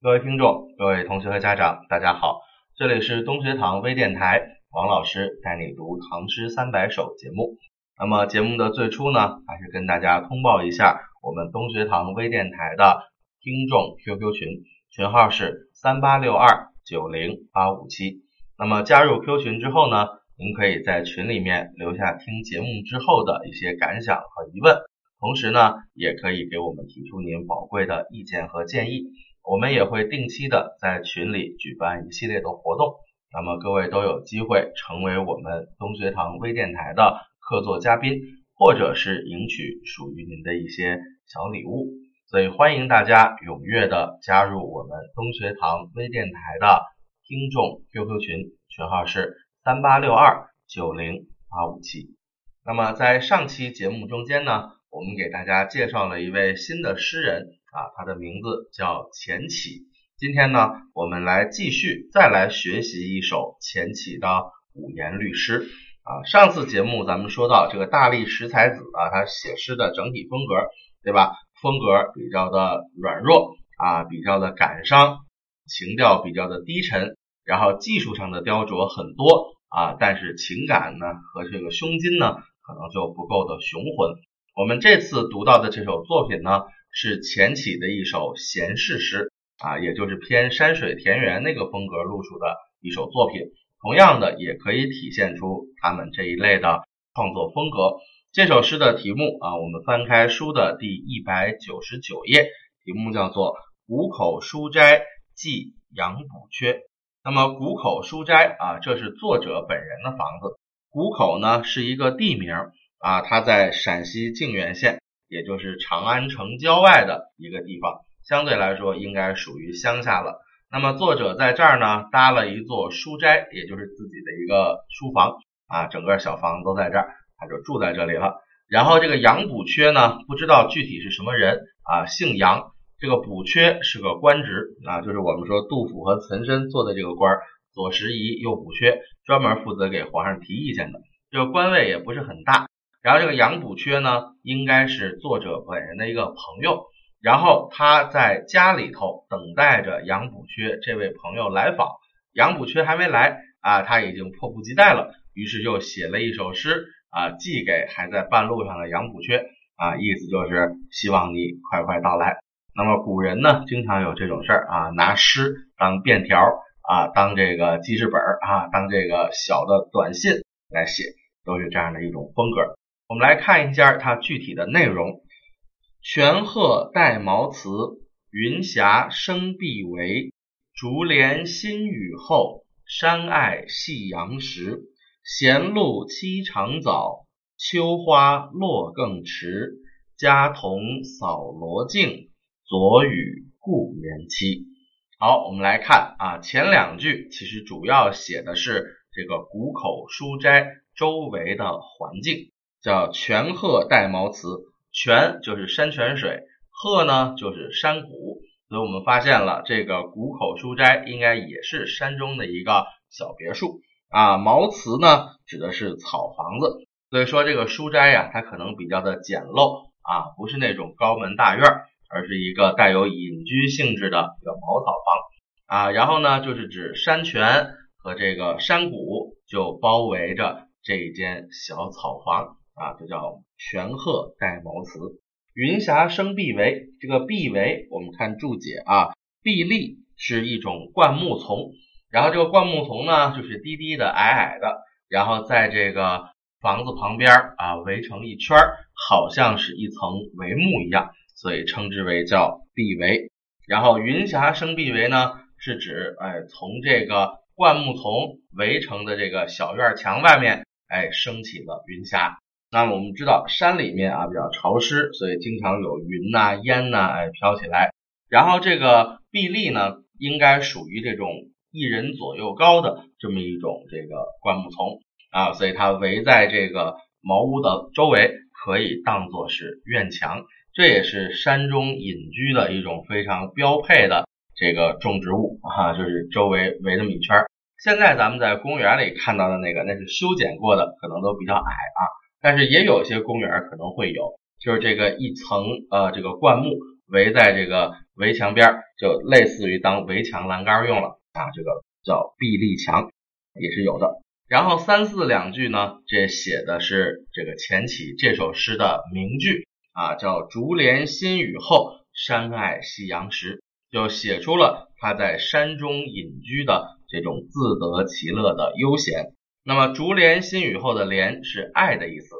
各位听众、各位同学和家长，大家好，这里是东学堂微电台，王老师带你读唐诗三百首节目。那么节目的最初呢，还是跟大家通报一下我们东学堂微电台的听众 QQ 群，群号是三八六二九零八五七。那么加入 Q 群之后呢，您可以在群里面留下听节目之后的一些感想和疑问，同时呢，也可以给我们提出您宝贵的意见和建议。我们也会定期的在群里举办一系列的活动，那么各位都有机会成为我们东学堂微电台的客座嘉宾，或者是赢取属于您的一些小礼物。所以欢迎大家踊跃的加入我们东学堂微电台的听众 QQ 群，群号是三八六二九零八五七。那么在上期节目中间呢，我们给大家介绍了一位新的诗人。啊，他的名字叫钱起。今天呢，我们来继续再来学习一首钱起的五言律诗。啊，上次节目咱们说到这个大力十才子啊，他写诗的整体风格，对吧？风格比较的软弱啊，比较的感伤，情调比较的低沉，然后技术上的雕琢很多啊，但是情感呢和这个胸襟呢，可能就不够的雄浑。我们这次读到的这首作品呢。是钱起的一首闲适诗啊，也就是偏山水田园那个风格路数的一首作品。同样的，也可以体现出他们这一类的创作风格。这首诗的题目啊，我们翻开书的第一百九十九页，题目叫做《谷口书斋寄杨补缺》。那么，谷口书斋啊，这是作者本人的房子。谷口呢，是一个地名啊，它在陕西泾源县。也就是长安城郊外的一个地方，相对来说应该属于乡下了。那么作者在这儿呢搭了一座书斋，也就是自己的一个书房啊，整个小房子都在这儿，他就住在这里了。然后这个杨补缺呢，不知道具体是什么人啊，姓杨。这个补缺是个官职啊，就是我们说杜甫和岑参做的这个官儿，左拾遗右补缺，专门负责给皇上提意见的。这个官位也不是很大。然后这个杨补缺呢，应该是作者本人的一个朋友，然后他在家里头等待着杨补缺这位朋友来访，杨补缺还没来啊，他已经迫不及待了，于是就写了一首诗啊，寄给还在半路上的杨补缺啊，意思就是希望你快快到来。那么古人呢，经常有这种事儿啊，拿诗当便条啊，当这个记事本啊，当这个小的短信来写，都是这样的一种风格。我们来看一下它具体的内容：泉壑带茅茨，云霞生碧围。竹帘新雨后，山爱夕阳时。闲露栖长早，秋花落更迟。家童扫罗镜，昨雨故人期。好，我们来看啊，前两句其实主要写的是这个谷口书斋周围的环境。叫泉壑带茅茨，泉就是山泉水，壑呢就是山谷，所以我们发现了这个谷口书斋应该也是山中的一个小别墅啊。茅茨呢指的是草房子，所以说这个书斋呀，它可能比较的简陋啊，不是那种高门大院，而是一个带有隐居性质的一个茅草房啊。然后呢，就是指山泉和这个山谷就包围着这一间小草房。啊，这叫玄鹤带茅茨，云霞生碧围。这个碧围，我们看注解啊，碧立是一种灌木丛，然后这个灌木丛呢，就是低低的、矮矮的，然后在这个房子旁边啊围成一圈，好像是一层帷幕一样，所以称之为叫碧围。然后云霞生碧围呢，是指哎从这个灌木丛围成的这个小院墙外面，哎升起了云霞。那么我们知道山里面啊比较潮湿，所以经常有云呐、烟呐哎飘起来。然后这个壁立呢，应该属于这种一人左右高的这么一种这个灌木丛啊，所以它围在这个茅屋的周围，可以当做是院墙。这也是山中隐居的一种非常标配的这个种植物啊，就是周围围这么一圈。现在咱们在公园里看到的那个，那是修剪过的，可能都比较矮啊。但是也有些公园可能会有，就是这个一层呃这个灌木围在这个围墙边，就类似于当围墙栏杆用了啊，这个叫壁立墙也是有的。然后三四两句呢，这写的是这个钱起这首诗的名句啊，叫竹帘新雨后，山外夕阳时，就写出了他在山中隐居的这种自得其乐的悠闲。那么竹帘新雨后的帘是爱的意思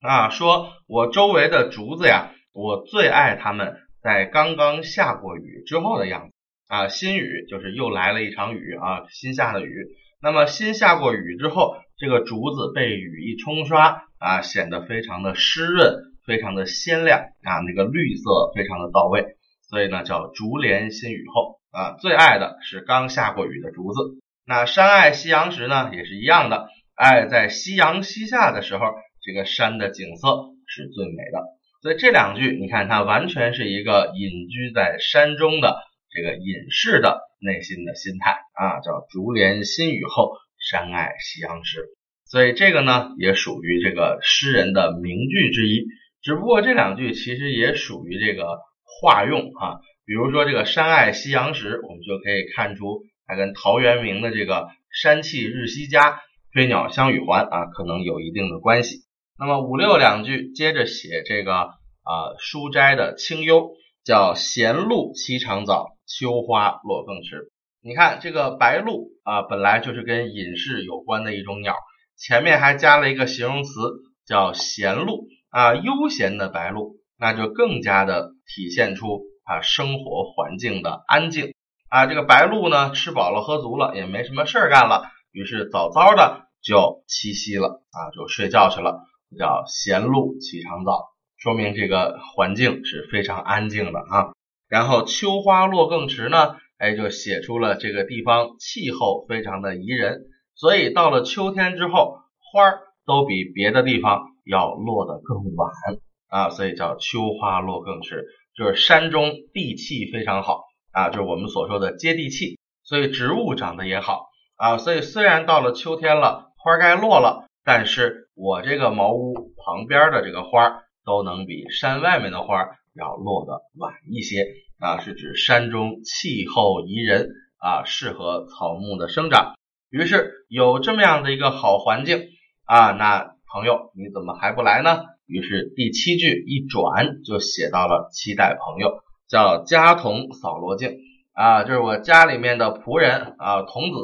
啊，说我周围的竹子呀，我最爱它们在刚刚下过雨之后的样子啊。新雨就是又来了一场雨啊，新下的雨。那么新下过雨之后，这个竹子被雨一冲刷啊，显得非常的湿润，非常的鲜亮啊，那个绿色非常的到位，所以呢叫竹帘新雨后啊。最爱的是刚下过雨的竹子。那山爱夕阳时呢，也是一样的。哎，在夕阳西下的时候，这个山的景色是最美的。所以这两句，你看它完全是一个隐居在山中的这个隐士的内心的心态啊，叫竹帘新雨后，山爱夕阳时。所以这个呢，也属于这个诗人的名句之一。只不过这两句其实也属于这个化用啊。比如说这个山爱夕阳时，我们就可以看出。还跟陶渊明的这个“山气日夕佳，飞鸟相与还”啊，可能有一定的关系。那么五六两句接着写这个啊，书斋的清幽，叫“闲露栖长早，秋花落更迟”。你看这个白鹭啊，本来就是跟隐士有关的一种鸟，前面还加了一个形容词叫“闲露”啊，悠闲的白鹭，那就更加的体现出啊生活环境的安静。啊，这个白鹭呢，吃饱了喝足了，也没什么事儿干了，于是早早的就栖息了啊，就睡觉去了，叫闲鹭起长早，说明这个环境是非常安静的啊。然后秋花落更迟呢，哎，就写出了这个地方气候非常的宜人，所以到了秋天之后，花儿都比别的地方要落得更晚啊，所以叫秋花落更迟，就是山中地气非常好。啊，就是我们所说的接地气，所以植物长得也好啊。所以虽然到了秋天了，花该落了，但是我这个茅屋旁边的这个花都能比山外面的花要落得晚一些啊，是指山中气候宜人啊，适合草木的生长。于是有这么样的一个好环境啊，那朋友你怎么还不来呢？于是第七句一转就写到了期待朋友。叫家童扫罗镜啊，就是我家里面的仆人啊，童子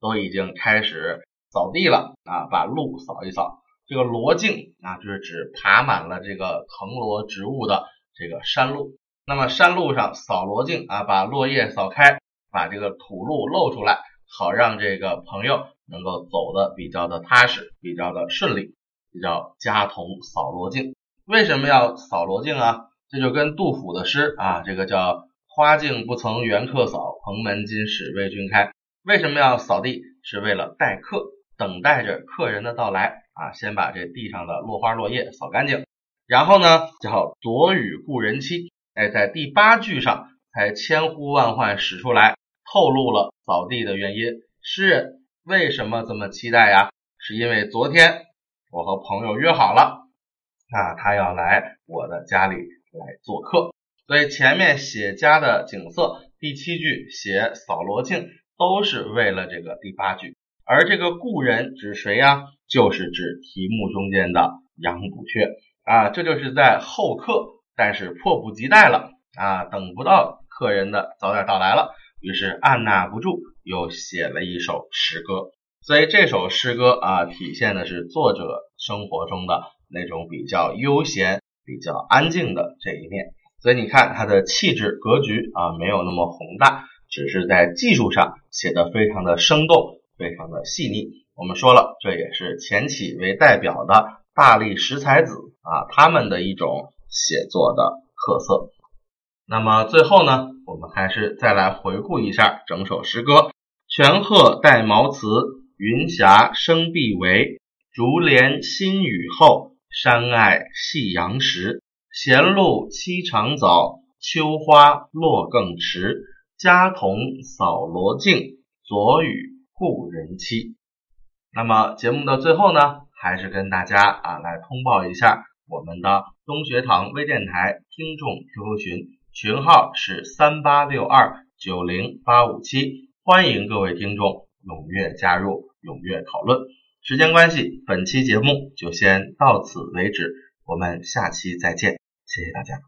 都已经开始扫地了啊，把路扫一扫。这个罗径啊，就是指爬满了这个藤萝植物的这个山路。那么山路上扫罗径啊，把落叶扫开，把这个土路露出来，好让这个朋友能够走的比较的踏实，比较的顺利，这叫家童扫罗径。为什么要扫罗径啊？这就跟杜甫的诗啊，这个叫“花径不曾缘客扫，蓬门今始为君开”。为什么要扫地？是为了待客，等待着客人的到来啊。先把这地上的落花落叶扫干净，然后呢，叫“左与故人期”。哎，在第八句上才千呼万唤使出来，透露了扫地的原因。诗人为什么这么期待呀？是因为昨天我和朋友约好了，那他要来我的家里。来做客，所以前面写家的景色，第七句写扫罗镜，都是为了这个第八句。而这个故人指谁呀？就是指题目中间的杨补阙啊，这就是在候客，但是迫不及待了啊，等不到客人的早点到来了，于是按捺不住，又写了一首诗歌。所以这首诗歌啊，体现的是作者生活中的那种比较悠闲。比较安静的这一面，所以你看它的气质格局啊，没有那么宏大，只是在技术上写的非常的生动，非常的细腻。我们说了，这也是钱起为代表的大力十才子啊，他们的一种写作的特色。那么最后呢，我们还是再来回顾一下整首诗歌：泉鹤带茅茨，云霞生碧围，竹帘新雨后。山爱夕阳时，闲露栖长早，秋花落更迟。家童扫罗径，昨与故人期。那么节目的最后呢，还是跟大家啊来通报一下我们的东学堂微电台听众 QQ 群，群号是三八六二九零八五七，欢迎各位听众踊跃加入，踊跃讨论。时间关系，本期节目就先到此为止，我们下期再见，谢谢大家。